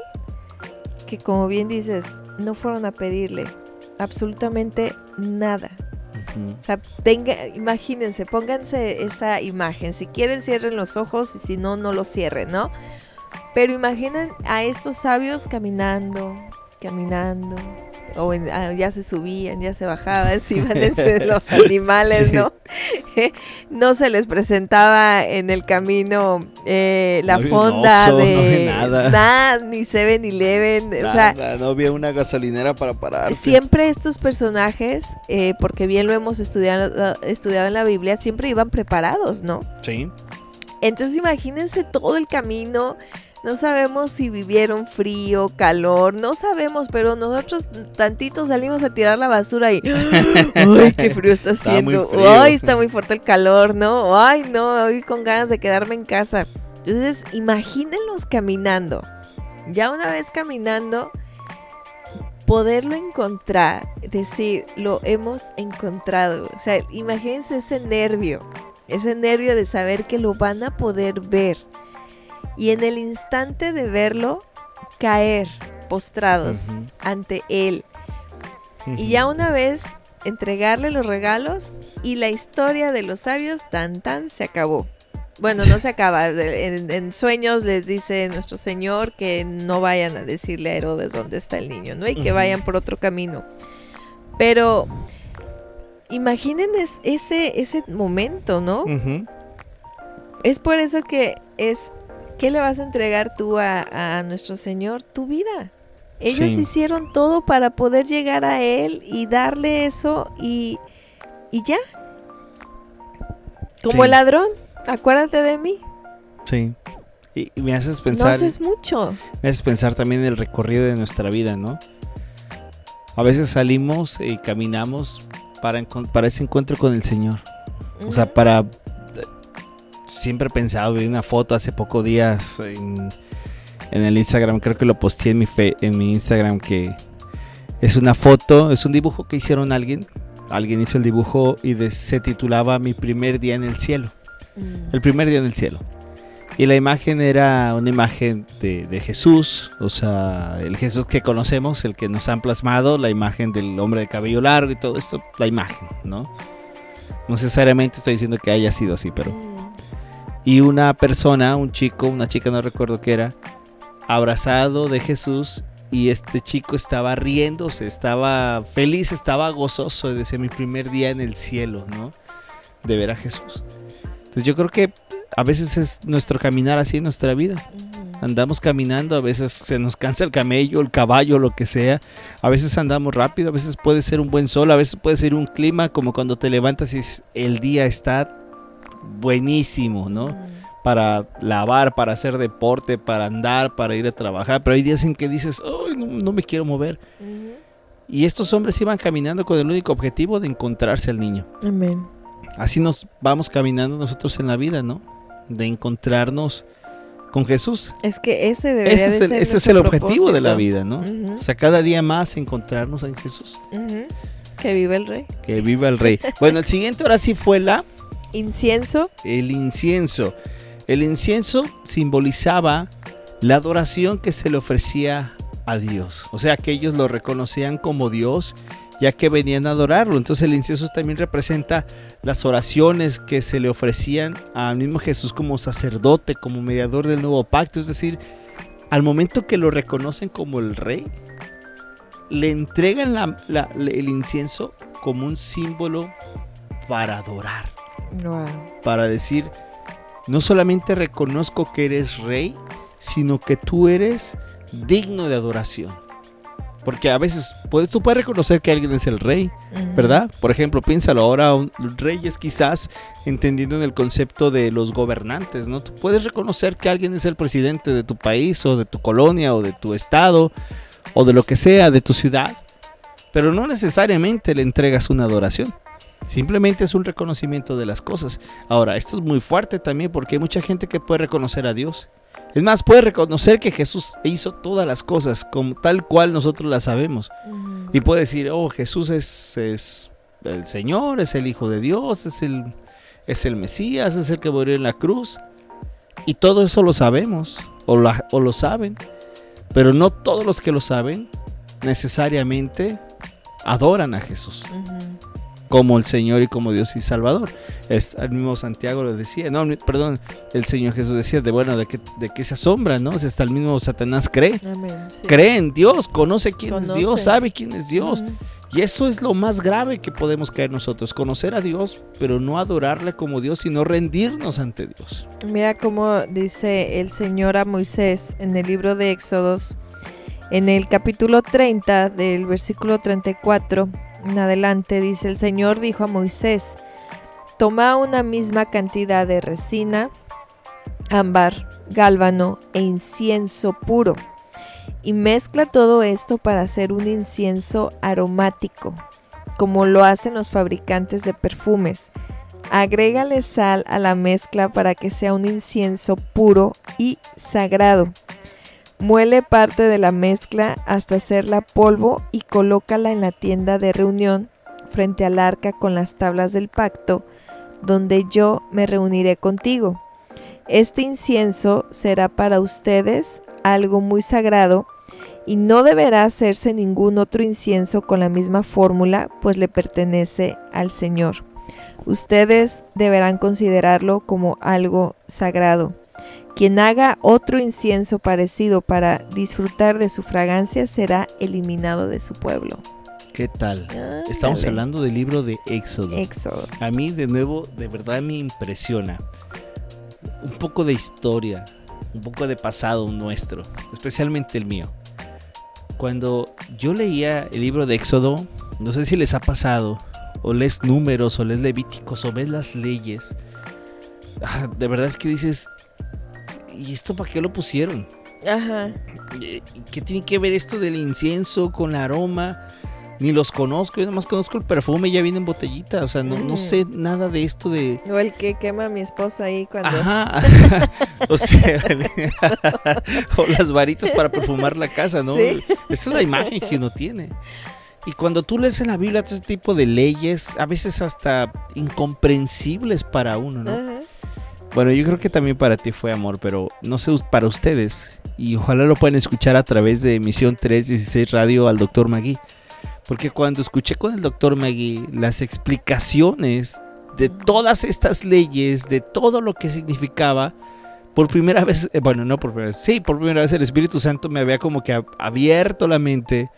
que como bien dices, no fueron a pedirle absolutamente nada. O sea, tenga, imagínense, pónganse esa imagen. Si quieren, cierren los ojos y si no, no los cierren, ¿no? Pero imaginen a estos sabios caminando, caminando. O en- ah, ya se subían, ya se bajaban, se iban en los animales, Sí. ¿no? no se les presentaba en el camino eh, la No fonda Oxxo, no de había nada. ni Seven Eleven. O sea, Nada, no había una gasolinera para parar. Siempre estos personajes, eh, porque bien lo hemos estudiado, estudiado en la Biblia, siempre iban preparados, ¿no? Sí. Entonces imagínense todo el camino. No sabemos si vivieron frío, calor, no sabemos, pero nosotros tantito salimos a tirar la basura y ¡ay, qué frío está haciendo! ¡Ay, está muy fuerte el calor! ¿No? ¡Ay, no! Hoy con ganas de quedarme en casa. Entonces, imagínenlos caminando. Ya una vez caminando, poderlo encontrar, decir, lo hemos encontrado. O sea, imagínense ese nervio, ese nervio de saber que lo van a poder ver. Y en el instante de verlo, caer postrados ante él. Y ya una vez entregarle los regalos y la historia de los sabios tan tan se acabó. Bueno, no se acaba. En, en sueños les dice nuestro Señor que no vayan a decirle a Herodes dónde está el niño, ¿no? Y que vayan por otro camino. Pero imaginen es- ese, ese momento, ¿no? Es por eso que es, ¿qué le vas a entregar tú a, a nuestro Señor? Tu vida. Ellos Sí. hicieron todo para poder llegar a Él y darle eso y, y ya. Como Sí. el ladrón, acuérdate de mí. Sí. Y me haces No pensar, haces mucho. me haces pensar también en el recorrido de nuestra vida, ¿no? A veces salimos y caminamos para, para ese encuentro con el Señor. O sea, para... Siempre he pensado, vi una foto hace pocos días en, en el Instagram, creo que lo posteé en mi, fe- en mi Instagram, que es una foto, es un dibujo que hicieron alguien. Alguien hizo el dibujo y de- se titulaba Mi primer día en el cielo. Mm. El primer día en el cielo. Y la imagen era una imagen de, de Jesús, o sea, el Jesús que conocemos, el que nos han plasmado, la imagen del hombre de cabello largo y todo esto, la imagen, ¿no? No necesariamente estoy diciendo que haya sido así, pero... Y una persona, un chico, una chica, no recuerdo qué era, abrazado de Jesús y este chico estaba riéndose, estaba feliz, estaba gozoso de ser mi primer día en el cielo, ¿no? De ver a Jesús. Entonces yo creo que a veces es nuestro caminar así en nuestra vida. Andamos caminando, a veces se nos cansa el camello, el caballo, lo que sea. A veces andamos rápido, a veces puede ser un buen sol, a veces puede ser un clima como cuando te levantas y el día está buenísimo, ¿no? Para lavar, para hacer deporte, para andar, para ir a trabajar. Pero hay días en que dices, "Ay, no, no me quiero mover. Y estos hombres iban caminando con el único objetivo de encontrarse al niño. Amén. Así nos vamos caminando nosotros en la vida, ¿no? De encontrarnos con Jesús. Es que ese debería Ese es el, ser ese es el objetivo de la vida, ¿no? O sea, cada día más encontrarnos en Jesús. Que vive el rey. Que viva el rey. Bueno, el siguiente ahora sí fue la Incienso. el incienso. El incienso simbolizaba la adoración que se le ofrecía a Dios. O sea, que ellos lo reconocían como Dios, ya que venían a adorarlo. Entonces el incienso también representa las oraciones que se le ofrecían al mismo Jesús como sacerdote, como mediador del nuevo pacto. Es decir, al momento que lo reconocen como el rey, le entregan el incienso como un símbolo para adorar Para decir, no solamente reconozco que eres rey, sino que tú eres digno de adoración. Porque a veces puedes, tú puedes reconocer que alguien es el rey. ¿verdad? Por ejemplo, piénsalo ahora, un rey es quizás entendiendo en el concepto de los gobernantes, ¿no? Tú puedes reconocer que alguien es el presidente de tu país o de tu colonia o de tu estado o de lo que sea, de tu ciudad, pero no necesariamente le entregas una adoración. Simplemente es un reconocimiento de las cosas. Ahora, esto es muy fuerte también porque hay mucha gente que puede reconocer a Dios. Es más, puede reconocer que Jesús hizo todas las cosas como tal cual nosotros las sabemos. Y puede decir, oh, Jesús es, es el Señor, es el Hijo de Dios, es el, es el Mesías, es el que murió en la cruz. Y todo eso lo sabemos, o, la- o lo saben. Pero no todos los que lo saben necesariamente adoran a Jesús. Como el Señor y como Dios y Salvador. Es, el mismo Santiago lo decía, no, perdón, el Señor Jesús decía, de bueno, de qué, de qué se asombra, ¿no? Si hasta el mismo Satanás cree. Amén. sí. Cree en Dios, conoce quién es. Dios, sabe quién es Dios. Y eso es lo más grave que podemos caer nosotros, conocer a Dios, pero no adorarle como Dios, sino rendirnos ante Dios. Mira cómo dice el Señor a Moisés en el libro de Éxodos, en el capítulo 30 del versículo 34 en adelante, dice el Señor dijo a Moisés, toma una misma cantidad de resina, ámbar, gálbano e incienso puro y mezcla todo esto para hacer un incienso aromático, como lo hacen los fabricantes de perfumes. Agrégale sal a la mezcla para que sea un incienso puro y sagrado. Muele parte de la mezcla hasta hacerla polvo y colócala en la tienda de reunión frente al arca con las tablas del pacto, donde yo me reuniré contigo. Este incienso será para ustedes algo muy sagrado y no deberá hacerse ningún otro incienso con la misma fórmula, pues le pertenece al Señor. Ustedes deberán considerarlo como algo sagrado. Quien haga otro incienso parecido para disfrutar de su fragancia será eliminado de su pueblo. ¿Qué tal? Estamos Ándale. hablando del libro de Éxodo. Éxodo. A mí, de nuevo, de verdad me impresiona. Un poco de historia, un poco de pasado nuestro, especialmente el mío. Cuando yo leía el libro de Éxodo, no sé si les ha pasado, o lees números, o lees levíticos, o ves las leyes. ah, de verdad es que dices, ¿y esto para qué lo pusieron? Ajá. Eh, ¿Qué tiene que ver esto del incienso con el aroma? Ni los conozco, yo nada más conozco el perfume, ya viene en botellita. O sea, no, no Ujú. sé nada de esto de. O el que quema a mi esposa ahí cuando... Ajá. o sea, o las varitas para perfumar la casa, ¿no? Sí. Esa es la imagen que uno tiene. Y cuando tú lees en la Biblia todo ese tipo de leyes, a veces hasta incomprensibles para uno, ¿no? Ajá. Bueno, yo creo que también para ti fue amor, pero no sé para ustedes. Y ojalá lo puedan escuchar a través de emisión 316 Radio al Dr. Magui. Porque cuando escuché con el Dr. Magui las explicaciones de todas estas leyes, de todo lo que significaba, por primera vez, eh, bueno, no por primera vez, sí, por primera vez el Espíritu Santo me había como que ab- abierto la mente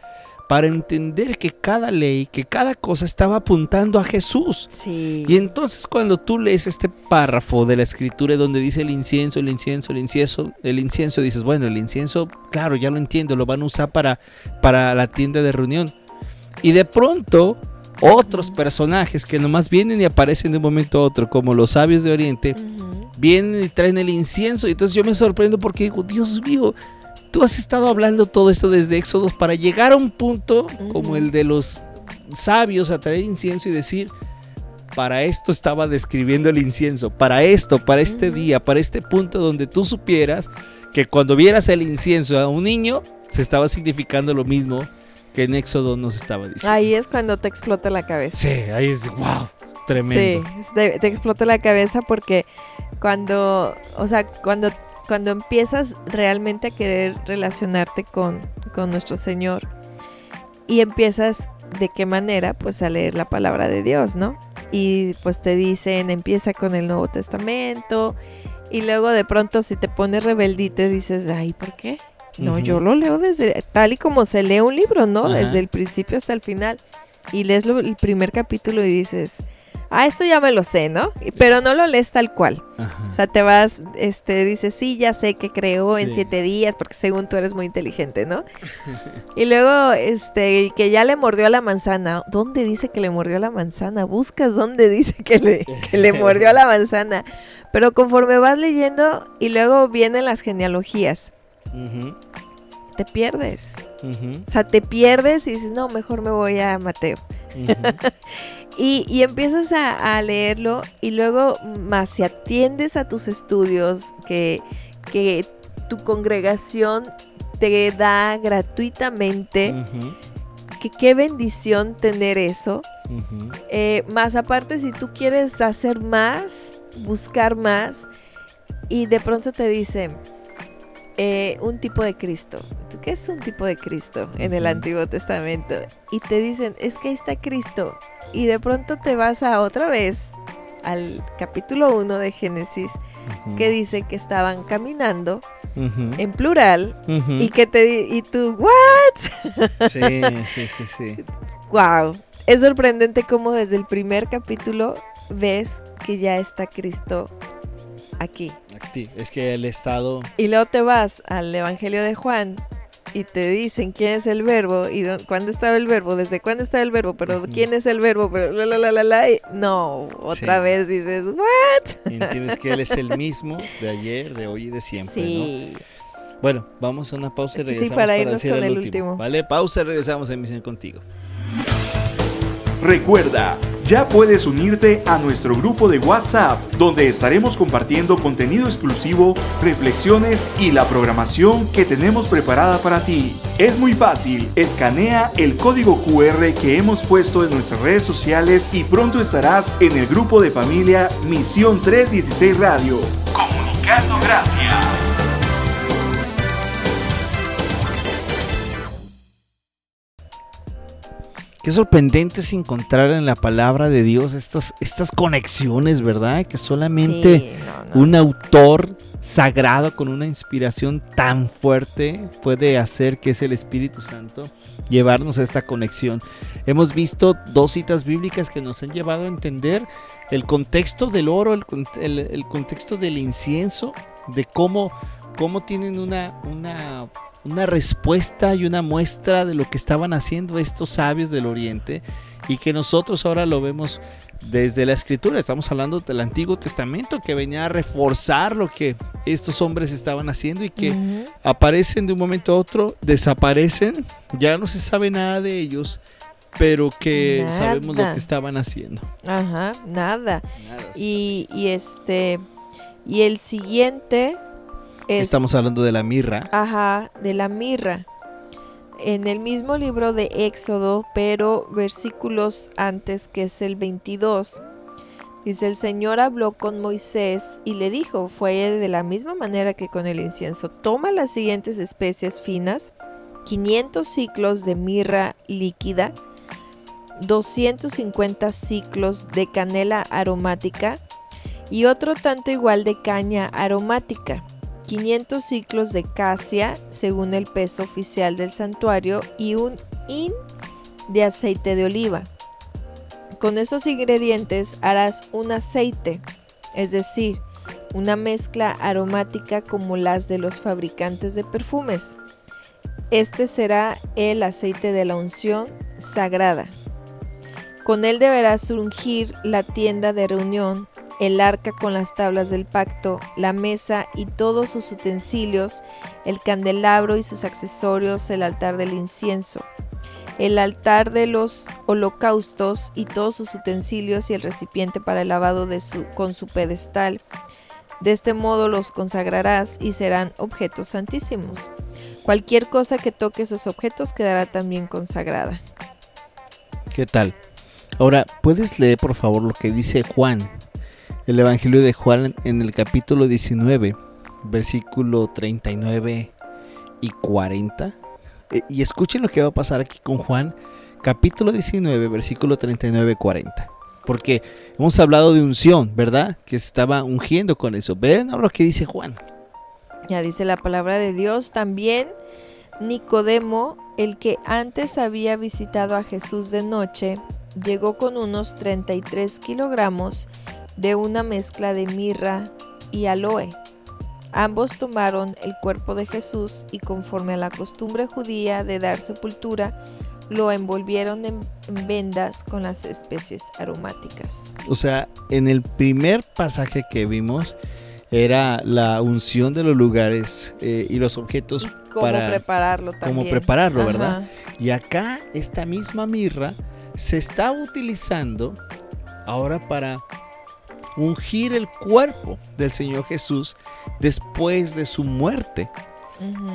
para entender que cada ley, que cada cosa estaba apuntando a Jesús. Sí. Y entonces cuando tú lees este párrafo de la escritura donde dice el incienso, el incienso, el incienso, el incienso, dices, bueno, el incienso, claro, ya lo entiendo, lo van a usar para, para la tienda de reunión. Y de pronto, otros personajes que nomás vienen y aparecen de un momento a otro, como los sabios de Oriente, vienen y traen el incienso. Y entonces yo me sorprendo porque digo, Dios mío, tú has estado hablando todo esto desde Éxodos para llegar a un punto como el de los sabios a traer incienso y decir, para esto estaba describiendo el incienso, para esto, para este día, para este punto donde tú supieras que cuando vieras el incienso a un niño, se estaba significando lo mismo que en Éxodo nos estaba diciendo. Ahí es cuando te explota la cabeza. Sí, ahí es, wow, tremendo. Sí, te, te explota la cabeza porque cuando, o sea, cuando, cuando empiezas realmente a querer relacionarte con, con nuestro Señor y empiezas de qué manera, pues a leer la palabra de Dios, ¿no? Y pues te dicen, empieza con el Nuevo Testamento y luego de pronto si te pones rebeldite dices, ay, ¿por qué? No, yo lo leo desde tal y como se lee un libro, ¿no? Desde el principio hasta el final. Y lees lo- el primer capítulo y dices, ah, esto ya me lo sé, ¿no? Pero no lo lees tal cual. O sea, te vas, este, dices, sí, ya sé que creó en siete días, porque según tú eres muy inteligente, ¿no? y luego, este, que ya le mordió a la manzana. ¿Dónde dice que le mordió a la manzana? Buscas dónde dice que le, que le mordió a la manzana. Pero conforme vas leyendo y luego vienen las genealogías, te pierdes. O sea, te pierdes y dices, no, mejor me voy a Mateo. y, empiezas a, leerlo y luego más si atiendes a tus estudios que, que tu congregación te da gratuitamente, que qué bendición tener eso. Eh, más aparte, si tú quieres hacer más, buscar más, y de pronto te dice, eh, un tipo de Cristo. ¿Qué es un tipo de Cristo en el Antiguo Testamento? Y te dicen, es que ahí está Cristo. Y de pronto te vas a otra vez al capítulo 1 de Génesis, que dice que estaban caminando en plural y que te y tú, ¿what? Sí, sí, sí, sí. Wow. Es sorprendente cómo desde el primer capítulo ves que ya está Cristo aquí. Es que el Estado... Y luego te vas al Evangelio de Juan y te dicen quién es el verbo y cuándo estaba el verbo, desde cuándo estaba el verbo, pero quién es el verbo, pero la la la la no, otra vez dices, "What?" Y entiendes que él es el mismo de ayer, de hoy y de siempre, sí. Bueno, vamos a una pausa y regresamos sí, para, irnos con el, último. Vale, pausa, regresamos en Misión Contigo. Recuerda, ya puedes unirte a nuestro grupo de WhatsApp, donde estaremos compartiendo contenido exclusivo, reflexiones y la programación que tenemos preparada para ti. Es muy fácil, escanea el código QR que hemos puesto en nuestras redes sociales y pronto estarás en el grupo de familia Misión 316 Radio. Comunicando gracias. Qué sorprendente es encontrar en la palabra de Dios estas, estas conexiones, ¿verdad? Que solamente un autor sagrado con una inspiración tan fuerte puede hacer que es el Espíritu Santo llevarnos a esta conexión. Hemos visto dos citas bíblicas que nos han llevado a entender el contexto del oro, el, el contexto del incienso, de cómo, cómo tienen una, una una respuesta y una muestra de lo que estaban haciendo estos sabios del Oriente y que nosotros ahora lo vemos desde la escritura. Estamos hablando del Antiguo Testamento que venía a reforzar lo que estos hombres estaban haciendo y que aparecen de un momento a otro, desaparecen, ya no se sabe nada de ellos, pero que sabemos lo que estaban haciendo. Ajá, nada. y, y este, y el siguiente Estamos hablando de la mirra. Ajá, de la mirra. En el mismo libro de Éxodo, pero versículos antes, que es el 22, dice, el Señor habló con Moisés y le dijo, fue de la misma manera que con el incienso, toma las siguientes especies finas, 500 ciclos de mirra líquida, 250 ciclos de canela aromática y otro tanto igual de caña aromática 500 ciclos de casia según el peso oficial del santuario y un in de aceite de oliva. Con estos ingredientes harás un aceite, es decir, una mezcla aromática como las de los fabricantes de perfumes. Este será el aceite de la unción sagrada. Con él deberás ungir la tienda de reunión el arca con las tablas del pacto, la mesa y todos sus utensilios, el candelabro y sus accesorios, el altar del incienso, el altar de los holocaustos y todos sus utensilios y el recipiente para el lavado de su, con su pedestal. De este modo los consagrarás y serán objetos santísimos. Cualquier cosa que toque esos objetos quedará también consagrada. ¿Qué tal? Ahora, ¿puedes leer por favor lo que dice Juan el Evangelio de Juan en el capítulo 19, versículo 39 y 40. Eh, y escuchen lo que va a pasar aquí con Juan, capítulo 19, versículo 39 y 40. Porque hemos hablado de unción, ¿verdad? Que se estaba ungiendo con eso. Ven ahora lo que dice Juan. Ya dice la palabra de Dios también. Nicodemo, el que antes había visitado a Jesús de noche, llegó con unos 33 kilogramos de una mezcla de mirra y aloe. Ambos tomaron el cuerpo de Jesús y conforme a la costumbre judía de dar sepultura, lo envolvieron en, vendas con las especies aromáticas. O sea, en el primer pasaje que vimos era la unción de los lugares eh, y los objetos y cómo prepararlo también. Cómo prepararlo, ¿verdad? Y acá esta misma mirra se está utilizando ahora para ungir el cuerpo del Señor Jesús después de su muerte.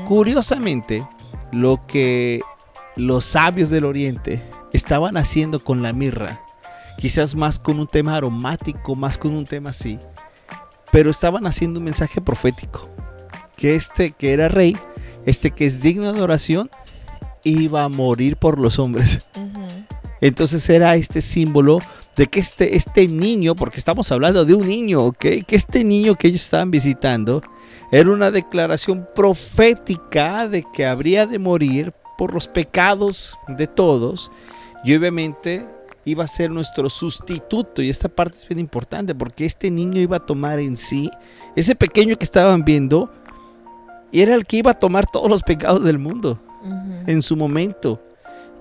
Curiosamente, lo que los sabios del oriente estaban haciendo con la mirra, quizás más con un tema aromático, más con un tema así, pero estaban haciendo un mensaje profético, que este que era rey, este que es digno de oración, iba a morir por los hombres. Entonces era este símbolo de que este, este niño, porque estamos hablando de un niño, ¿ok? Que este niño que ellos estaban visitando era una declaración profética de que habría de morir por los pecados de todos y obviamente iba a ser nuestro sustituto. Y esta parte es bien importante porque este niño iba a tomar en sí ese pequeño que estaban viendo y era el que iba a tomar todos los pecados del mundo en su momento.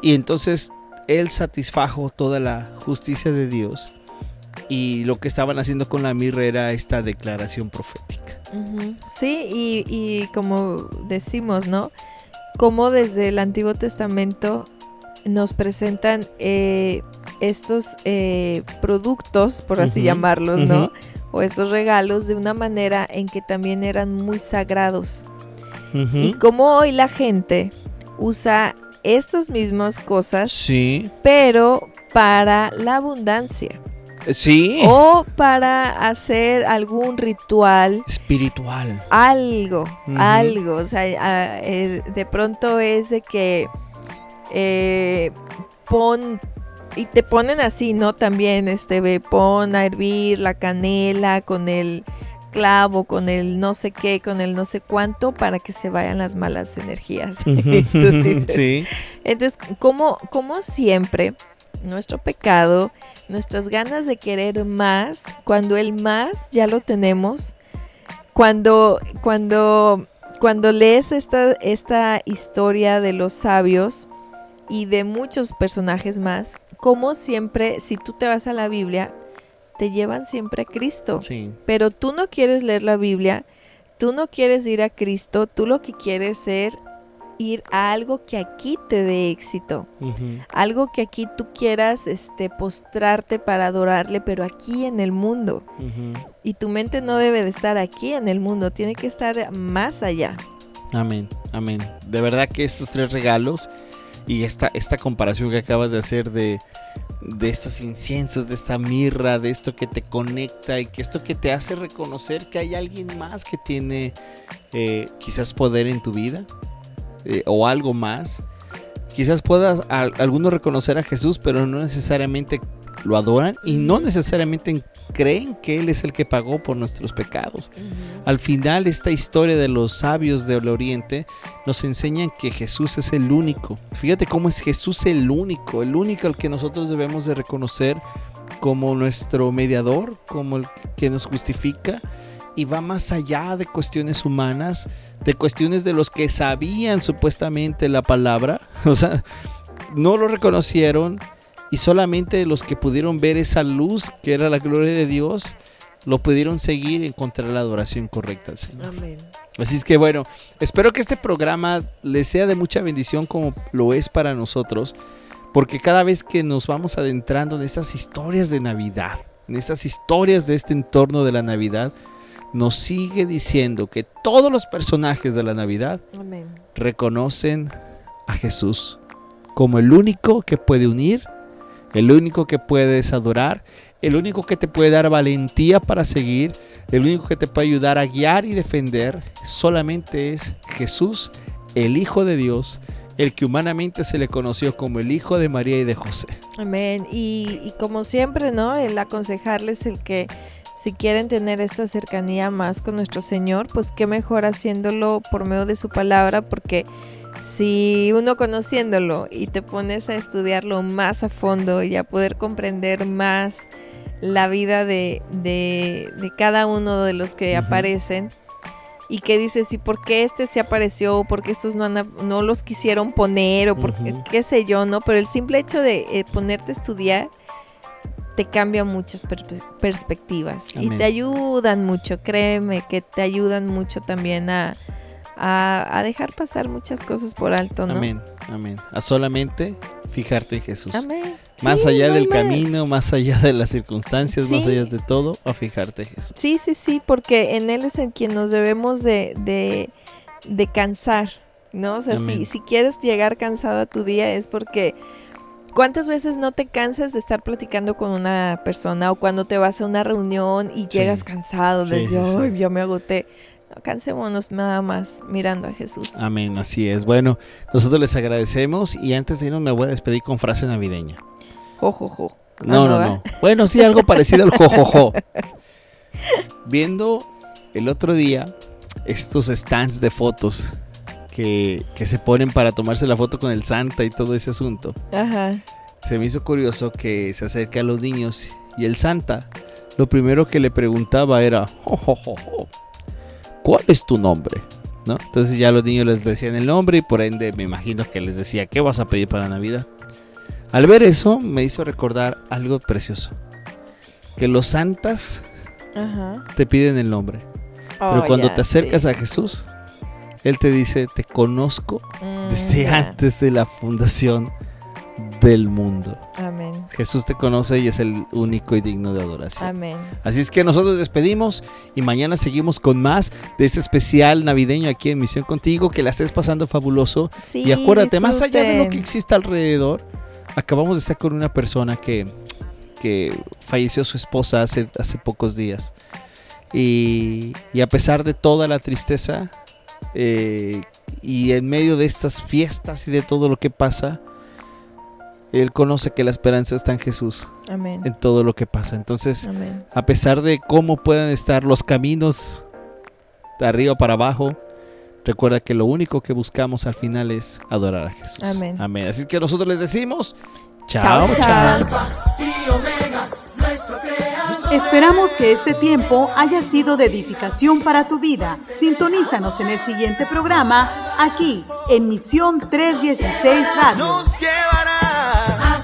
Y entonces él satisfajo toda la justicia de Dios y lo que estaban haciendo con la mirra era esta declaración profética. Sí, y, y, como decimos, ¿no? Como desde el Antiguo Testamento nos presentan eh, estos eh, productos, por así llamarlos, ¿no? O estos regalos de una manera en que también eran muy sagrados. Y como hoy la gente usa estas mismas cosas, sí. pero para la abundancia. Sí. O para hacer algún ritual. Espiritual. Algo, algo. O sea, eh, de pronto es de que eh, pon. Y te ponen así, ¿no? También, este, pon a hervir la canela con el clavo, con el no sé qué, con el no sé cuánto, para que se vayan las malas energías. sí. Entonces, como, como siempre, nuestro pecado, nuestras ganas de querer más, cuando el más ya lo tenemos, cuando, cuando, cuando lees esta, esta historia de los sabios y de muchos personajes más, como siempre, si tú te vas a la Biblia, te llevan siempre a Cristo. Pero tú no quieres leer la Biblia, tú no quieres ir a Cristo, tú lo que quieres es ir a algo que aquí te dé éxito, algo que aquí tú quieras este, postrarte para adorarle, pero aquí en el mundo. Y tu mente no debe de estar aquí en el mundo, tiene que estar más allá. Amén, amén. De verdad que estos tres regalos y esta, esta comparación que acabas de hacer de de estos inciensos, de esta mirra, de esto que te conecta y que esto que te hace reconocer que hay alguien más que tiene eh, quizás poder en tu vida eh, o algo más. Quizás puedas alguno reconocer a Jesús, pero no necesariamente lo adoran y no necesariamente creen que Él es el que pagó por nuestros pecados. Al final, esta historia de los sabios del Oriente nos enseña que Jesús es el único. Fíjate cómo es Jesús el único, el único al que nosotros debemos de reconocer como nuestro mediador, como el que nos justifica y va más allá de cuestiones humanas, de cuestiones de los que sabían supuestamente la palabra, o sea, no lo reconocieron y solamente los que pudieron ver esa luz que era la gloria de Dios, lo pudieron seguir y encontrar la adoración correcta al Señor. Amén. Así es que bueno, espero que este programa les sea de mucha bendición como lo es para nosotros, porque cada vez que nos vamos adentrando en estas historias de Navidad, en estas historias de este entorno de la Navidad, nos sigue diciendo que todos los personajes de la Navidad reconocen a Jesús como el único que puede unir el único que puedes adorar, el único que te puede dar valentía para seguir, el único que te puede ayudar a guiar y defender, solamente es Jesús, el Hijo de Dios, el que humanamente se le conoció como el Hijo de María y de José. Amén. Y, como siempre, ¿no? El aconsejarles el que si quieren tener esta cercanía más con nuestro Señor, pues qué mejor haciéndolo por medio de su palabra, porque si uno conociéndolo y te pones a estudiarlo más a fondo y a poder comprender más la vida de, de, cada uno de los que aparecen y que dices, ¿y por qué este se apareció? ¿Por qué estos no, no los quisieron poner? O por qué, sé yo, ¿no? Pero el simple hecho de eh, ponerte a estudiar te cambia muchas perspectivas y te ayudan mucho, créeme que te ayudan mucho también a, a, dejar pasar muchas cosas por alto, ¿no? Amén, amén. A solamente fijarte en Jesús. Amén. Más allá del camino, más allá de las circunstancias, más allá de todo, a fijarte en Jesús. Sí, sí, sí, porque en Él es en quien nos debemos de, de, de cansar, ¿no? O sea, si, si quieres llegar cansado a tu día es porque... ¿Cuántas veces no te cansas de estar platicando con una persona o cuando te vas a una reunión y llegas cansado de, sí, yo me agoté? Cansémonos nada más mirando a Jesús. Amén, así es. Bueno, nosotros les agradecemos y antes de irnos me voy a despedir con frase navideña. Jojojo. No, no, no. Bueno, sí, algo parecido al jojojo. Viendo el otro día estos stands de fotos que, que, se ponen para tomarse la foto con el Santa y todo ese asunto. Ajá. Se me hizo curioso que se acerca a los niños y el Santa lo primero que le preguntaba era, jojojo, ¿cuál es tu nombre? ¿No? Entonces ya los niños les decían el nombre y por ende me imagino que les decía, ¿qué vas a pedir para Navidad? Al ver eso me hizo recordar algo precioso. Que los santas te piden el nombre. pero oh, cuando te acercas a Jesús, Él te dice, te conozco mm, desde antes de la fundación del mundo. Amén. Jesús te conoce y es el único y digno de adoración. Amén. Así es que nosotros despedimos y mañana seguimos con más de este especial navideño aquí en Misión Contigo. Que la estés pasando fabuloso. y acuérdate, más allá de lo que existe alrededor, acabamos de estar con una persona que, que falleció su esposa hace, hace pocos días. Y, y a pesar de toda la tristeza eh, y en medio de estas fiestas y de todo lo que pasa, él conoce que la esperanza está en Jesús. Amén. En todo lo que pasa. Entonces, a pesar de cómo puedan estar los caminos de arriba para abajo, recuerda que lo único que buscamos al final es adorar a Jesús. Amén. Amén. Así que nosotros les decimos, chao, chao. Esperamos que este tiempo haya sido de edificación para tu vida. Sintonízanos en el siguiente programa, aquí, en Misión 316 Radio.